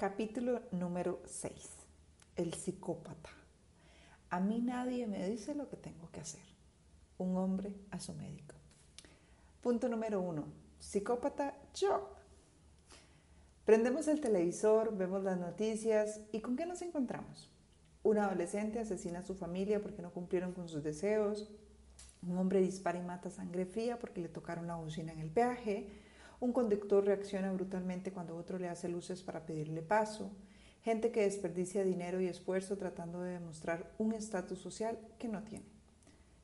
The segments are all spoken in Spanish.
Capítulo número 6. El psicópata. A mí nadie me dice lo que tengo que hacer. Un hombre a su médico. Punto número 1. Psicópata yo. Prendemos el televisor, vemos las noticias y ¿con qué nos encontramos? Un adolescente asesina a su familia porque no cumplieron con sus deseos. Un hombre dispara y mata sangre fría porque le tocaron la bocina en el peaje. Un conductor reacciona brutalmente cuando otro le hace luces para pedirle paso. Gente que desperdicia dinero y esfuerzo tratando de demostrar un estatus social que no tiene.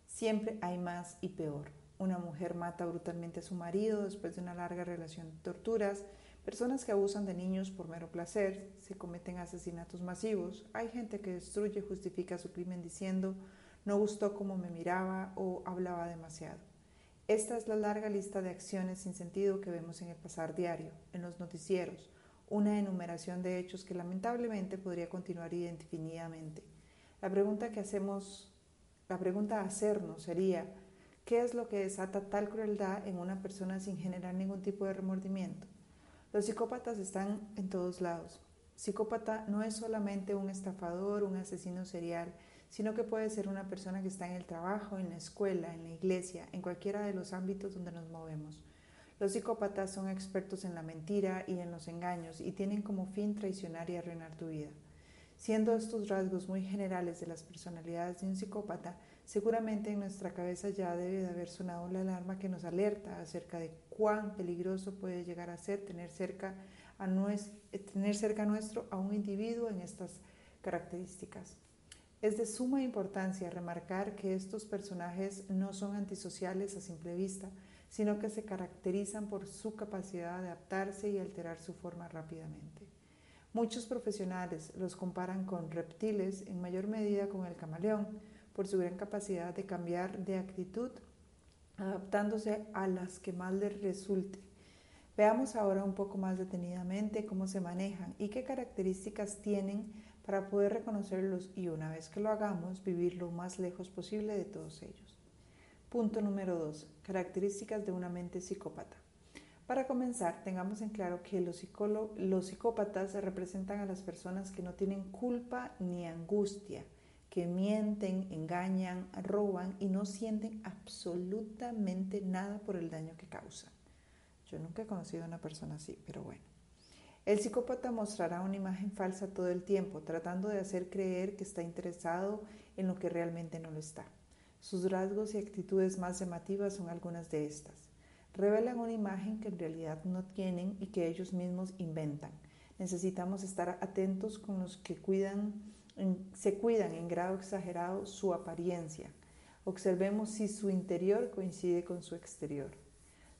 Siempre hay más y peor. Una mujer mata brutalmente a su marido después de una larga relación de torturas. Personas que abusan de niños por mero placer. Se cometen asesinatos masivos. Hay gente que destruye y justifica su crimen diciendo no gustó cómo me miraba o hablaba demasiado. Esta es la larga lista de acciones sin sentido que vemos en el pasar diario, en los noticieros, una enumeración de hechos que lamentablemente podría continuar indefinidamente. La pregunta que hacemos, la pregunta a hacernos sería, ¿qué es lo que desata tal crueldad en una persona sin generar ningún tipo de remordimiento? Los psicópatas están en todos lados. Psicópata no es solamente un estafador, un asesino serial, sino que puede ser una persona que está en el trabajo, en la escuela, en la iglesia, en cualquiera de los ámbitos donde nos movemos. Los psicópatas son expertos en la mentira y en los engaños y tienen como fin traicionar y arruinar tu vida. Siendo estos rasgos muy generales de las personalidades de un psicópata, seguramente en nuestra cabeza ya debe de haber sonado la alarma que nos alerta acerca de cuán peligroso puede llegar a ser tener cerca a, nuestro, tener cerca nuestro a un individuo en estas características. Es de suma importancia remarcar que estos personajes no son antisociales a simple vista, sino que se caracterizan por su capacidad de adaptarse y alterar su forma rápidamente. Muchos profesionales los comparan con reptiles, en mayor medida con el camaleón, por su gran capacidad de cambiar de actitud, adaptándose a las que más les resulte. Veamos ahora un poco más detenidamente cómo se manejan y qué características tienen para poder reconocerlos y una vez que lo hagamos, vivir lo más lejos posible de todos ellos. Punto número 2. Características de una mente psicópata. Para comenzar, tengamos en claro que los, los psicópatas representan a las personas que no tienen culpa ni angustia, que mienten, engañan, roban y no sienten absolutamente nada por el daño que causan. Yo nunca he conocido a una persona así, pero bueno. El psicópata mostrará una imagen falsa todo el tiempo, tratando de hacer creer que está interesado en lo que realmente no lo está. Sus rasgos y actitudes más llamativas son algunas de estas. Revelan una imagen que en realidad no tienen y que ellos mismos inventan. Necesitamos estar atentos con los que cuidan, se cuidan en grado exagerado su apariencia. Observemos si su interior coincide con su exterior.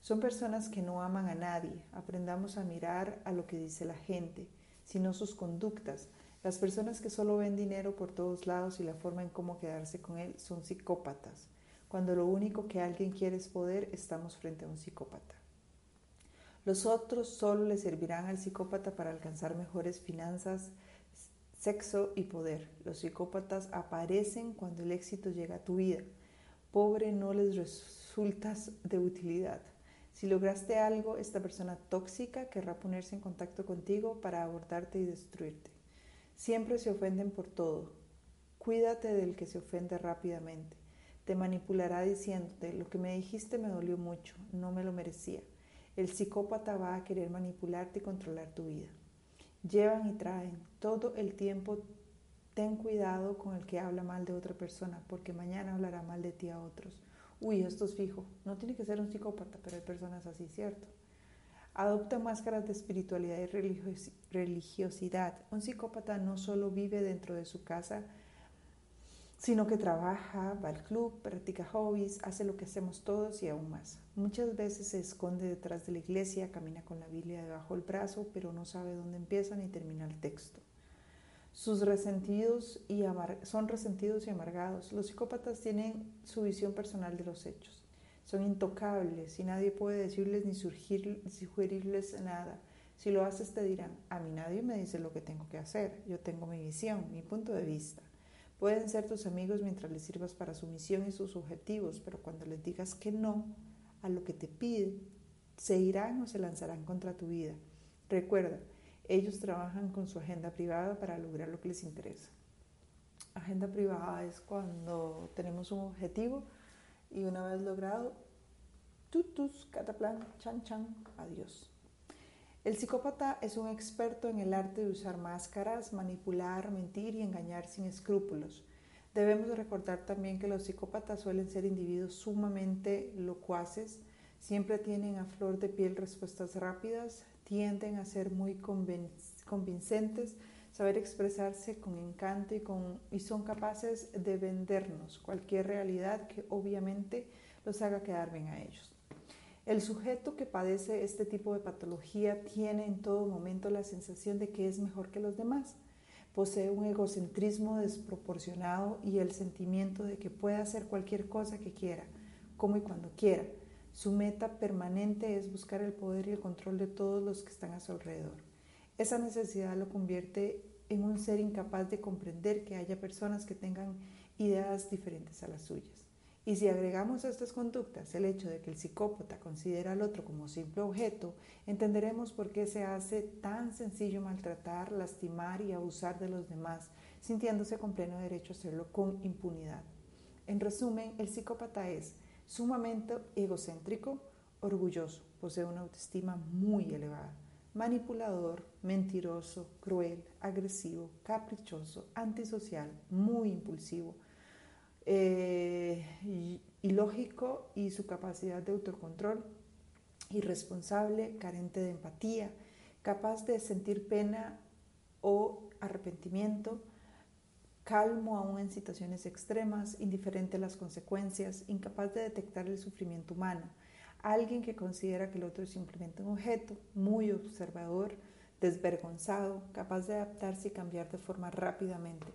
Son personas que no aman a nadie. Aprendamos a mirar a lo que dice la gente, sino sus conductas. Las personas que solo ven dinero por todos lados y la forma en cómo quedarse con él son psicópatas. Cuando lo único que alguien quiere es poder, estamos frente a un psicópata. Los otros solo le servirán al psicópata para alcanzar mejores finanzas, sexo y poder. Los psicópatas aparecen cuando el éxito llega a tu vida. Pobre no les resultas de utilidad. Si lograste algo, esta persona tóxica querrá ponerse en contacto contigo para abordarte y destruirte. Siempre se ofenden por todo. Cuídate del que se ofende rápidamente. Te manipulará diciéndote, lo que me dijiste me dolió mucho, no me lo merecía. El psicópata va a querer manipularte y controlar tu vida. Llevan y traen todo el tiempo. Ten cuidado con el que habla mal de otra persona, porque mañana hablará mal de ti a otros uy, esto es fijo. No tiene que ser un psicópata, pero hay personas así, ¿cierto? Adopta máscaras de espiritualidad y religiosidad. Un psicópata no solo vive dentro de su casa sino que trabaja, va al club, practica hobbies, hace lo que hacemos todos y aún más. Muchas veces se esconde detrás de la iglesia, camina con la Biblia debajo del brazo, pero no sabe dónde empieza ni termina el texto. Sus resentidos y son resentidos y amargados. Los psicópatas tienen su visión personal de los hechos. Son intocables y nadie puede decirles ni sugerirles nada. Si lo haces te dirán, a mí nadie me dice lo que tengo que hacer. Yo tengo mi visión, mi punto de vista. Pueden ser tus amigos mientras les sirvas para su misión y sus objetivos, pero cuando les digas que no a lo que te piden, se irán o se lanzarán contra tu vida. Recuerda, ellos trabajan con su agenda privada para lograr lo que les interesa. Agenda privada es cuando tenemos un objetivo y una vez logrado, tutus, cataplan, chan chan, adiós. El psicópata es un experto en el arte de usar máscaras, manipular, mentir y engañar sin escrúpulos. Debemos recordar también que los psicópatas suelen ser individuos sumamente locuaces, siempre tienen a flor de piel respuestas rápidas, tienden a ser muy convincentes, saber expresarse con encanto y, son capaces de vendernos cualquier realidad que obviamente los haga quedar bien a ellos. El sujeto que padece este tipo de patología tiene en todo momento la sensación de que es mejor que los demás. Posee un egocentrismo desproporcionado y el sentimiento de que puede hacer cualquier cosa que quiera, como y cuando quiera. Su meta permanente es buscar el poder y el control de todos los que están a su alrededor. Esa necesidad lo convierte en un ser incapaz de comprender que haya personas que tengan ideas diferentes a las suyas. Y si agregamos a estas conductas el hecho de que el psicópata considera al otro como simple objeto, entenderemos por qué se hace tan sencillo maltratar, lastimar y abusar de los demás, sintiéndose con pleno derecho a hacerlo con impunidad. En resumen, el psicópata es sumamente egocéntrico, orgulloso, posee una autoestima muy elevada, manipulador, mentiroso, cruel, agresivo, caprichoso, antisocial, muy impulsivo, eh, ilógico y su capacidad de autocontrol, irresponsable, carente de empatía, capaz de sentir pena o arrepentimiento, calmo aún en situaciones extremas, indiferente a las consecuencias, incapaz de detectar el sufrimiento humano, alguien que considera que el otro es simplemente un objeto, muy observador, desvergonzado, capaz de adaptarse y cambiar de forma rápidamente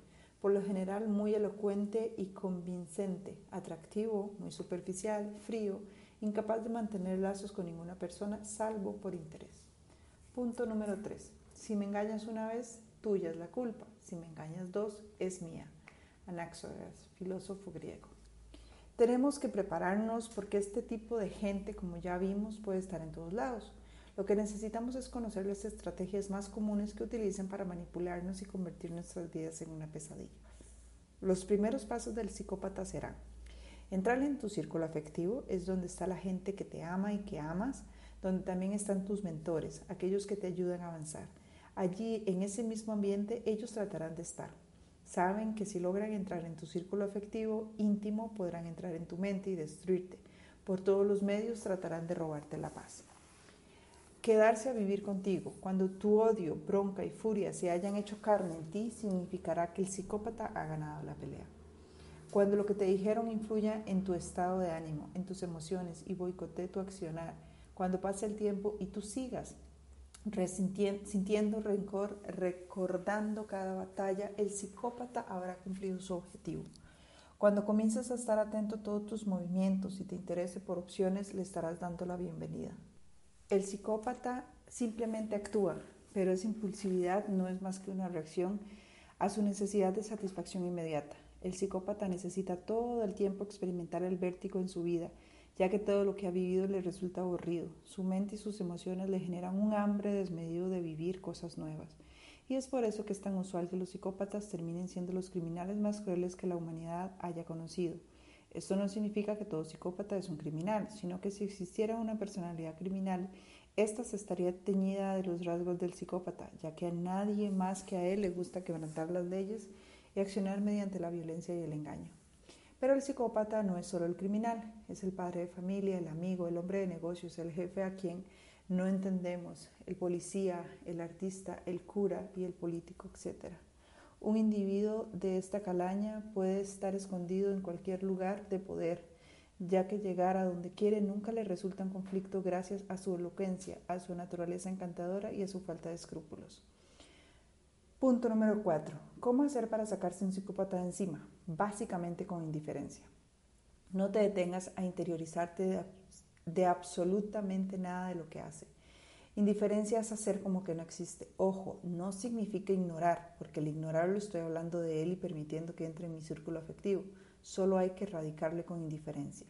por lo general muy elocuente y convincente, atractivo, muy superficial, frío, incapaz de mantener lazos con ninguna persona salvo por interés. Punto número 3. Si me engañas una vez, tuya es la culpa. Si me engañas dos, es mía. Anaxagoras, filósofo griego. Tenemos que prepararnos porque este tipo de gente, como ya vimos, puede estar en todos lados. Lo que necesitamos es conocer las estrategias más comunes que utilizan para manipularnos y convertir nuestras vidas en una pesadilla. Los primeros pasos del psicópata serán entrar en tu círculo afectivo, es donde está la gente que te ama y que amas, donde también están tus mentores, aquellos que te ayudan a avanzar. Allí, en ese mismo ambiente, ellos tratarán de estar. Saben que si logran entrar en tu círculo afectivo íntimo, podrán entrar en tu mente y destruirte. Por todos los medios tratarán de robarte la paz quedarse a vivir contigo. Cuando tu odio, bronca y furia se hayan hecho carne en ti, significará que el psicópata ha ganado la pelea. Cuando lo que te dijeron influya en tu estado de ánimo, en tus emociones y boicotee tu accionar, cuando pase el tiempo y tú sigas sintiendo recordando cada batalla, el psicópata habrá cumplido su objetivo. Cuando comiences a estar atento a todos tus movimientos y te interese por opciones, le estarás dando la bienvenida. El psicópata simplemente actúa, pero esa impulsividad no es más que una reacción a su necesidad de satisfacción inmediata. El psicópata necesita todo el tiempo experimentar el vértigo en su vida, ya que todo lo que ha vivido le resulta aburrido. Su mente y sus emociones le generan un hambre desmedido de vivir cosas nuevas. Y es por eso que es tan usual que los psicópatas terminen siendo los criminales más crueles que la humanidad haya conocido. Esto no significa que todo psicópata es un criminal, sino que si existiera una personalidad criminal, ésta se estaría teñida de los rasgos del psicópata, ya que a nadie más que a él le gusta quebrantar las leyes y accionar mediante la violencia y el engaño. Pero el psicópata no es solo el criminal, es el padre de familia, el amigo, el hombre de negocios, el jefe a quien no entendemos, el policía, el artista, el cura y el político, etc. Un individuo de esta calaña puede estar escondido en cualquier lugar de poder, ya que llegar a donde quiere nunca le resulta un conflicto gracias a su elocuencia, a su naturaleza encantadora y a su falta de escrúpulos. Punto número 4. ¿Cómo hacer para sacarse un psicópata de encima? Básicamente con indiferencia. No te detengas a interiorizarte de, absolutamente nada de lo que hace. Indiferencia es hacer como que no existe. Ojo, no significa ignorar, porque el ignorarlo estoy hablando de él y permitiendo que entre en mi círculo afectivo. Solo hay que erradicarle con indiferencia.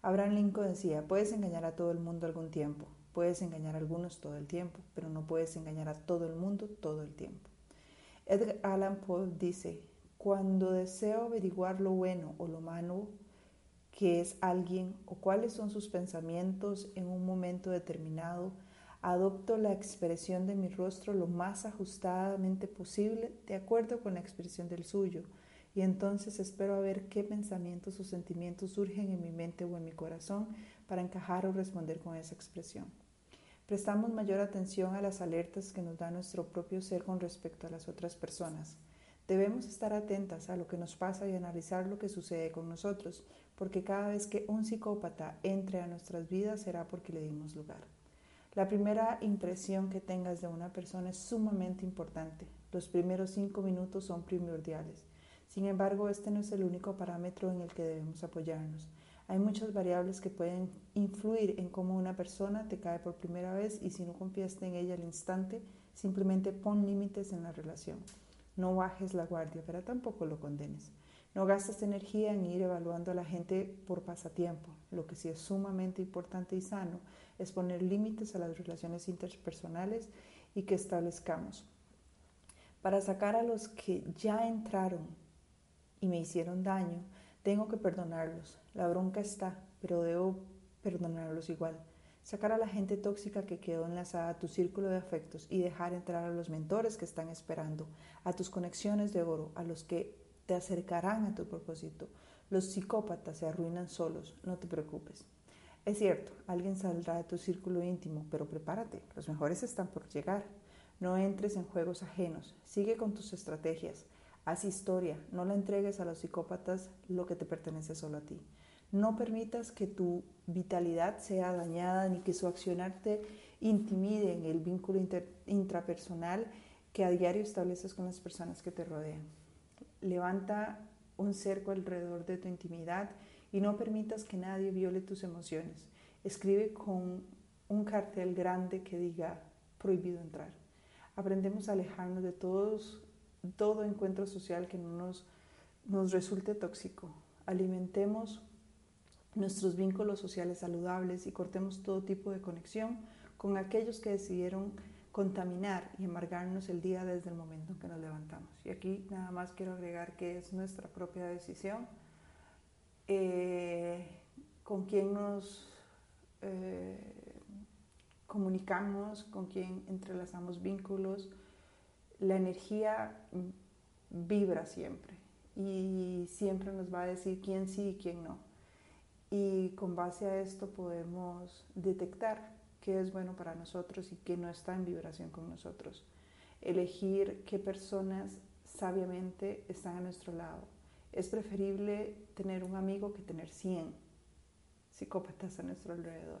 Abraham Lincoln decía, puedes engañar a todo el mundo algún tiempo, puedes engañar a algunos todo el tiempo, pero no puedes engañar a todo el mundo todo el tiempo. Edgar Allan Poe dice, cuando deseo averiguar lo bueno o lo malo que es alguien o cuáles son sus pensamientos en un momento determinado, adopto la expresión de mi rostro lo más ajustadamente posible de acuerdo con la expresión del suyo, y entonces espero a ver qué pensamientos o sentimientos surgen en mi mente o en mi corazón para encajar o responder con esa expresión. Prestamos mayor atención a las alertas que nos da nuestro propio ser con respecto a las otras personas. Debemos estar atentas a lo que nos pasa y analizar lo que sucede con nosotros, porque cada vez que un psicópata entre a nuestras vidas será porque le dimos lugar. La primera impresión que tengas de una persona es sumamente importante. Los primeros cinco minutos son primordiales. Sin embargo, este no es el único parámetro en el que debemos apoyarnos. Hay muchas variables que pueden influir en cómo una persona te cae por primera vez y si no confiaste en ella al instante, simplemente pon límites en la relación. No bajes la guardia, pero tampoco lo condenes. No gastes energía en ir evaluando a la gente por pasatiempo. Lo que sí es sumamente importante y sano es poner límites a las relaciones interpersonales y que establezcamos. Para sacar a los que ya entraron y me hicieron daño, tengo que perdonarlos. La bronca está, pero debo perdonarlos igual. Sacar a la gente tóxica que quedó enlazada a tu círculo de afectos y dejar entrar a los mentores que están esperando, a tus conexiones de oro, a los que te acercarán a tu propósito. Los psicópatas se arruinan solos, no te preocupes. Es cierto, alguien saldrá de tu círculo íntimo, pero prepárate, los mejores están por llegar. No entres en juegos ajenos, sigue con tus estrategias, haz historia, no la entregues a los psicópatas lo que te pertenece solo a ti. No permitas que tu vitalidad sea dañada ni que su accionar te intimide en el vínculo intrapersonal que a diario estableces con las personas que te rodean. Levanta un cerco alrededor de tu intimidad y no permitas que nadie viole tus emociones. Escribe con un cartel grande que diga prohibido entrar. Aprendemos a alejarnos de todos, todo encuentro social que no nos, nos resulte tóxico. Alimentemos nuestros vínculos sociales saludables y cortemos todo tipo de conexión con aquellos que decidieron contaminar y amargarnos el día desde el momento en que nos levantamos. Y aquí nada más quiero agregar que es nuestra propia decisión eh, con quién nos eh, comunicamos, con quién entrelazamos vínculos. La energía vibra siempre y siempre nos va a decir quién sí y quién no. Y con base a esto podemos detectar qué es bueno para nosotros y qué no está en vibración con nosotros. Elegir qué personas sabiamente están a nuestro lado es preferible tener un amigo que tener 100 psicópatas a nuestro alrededor.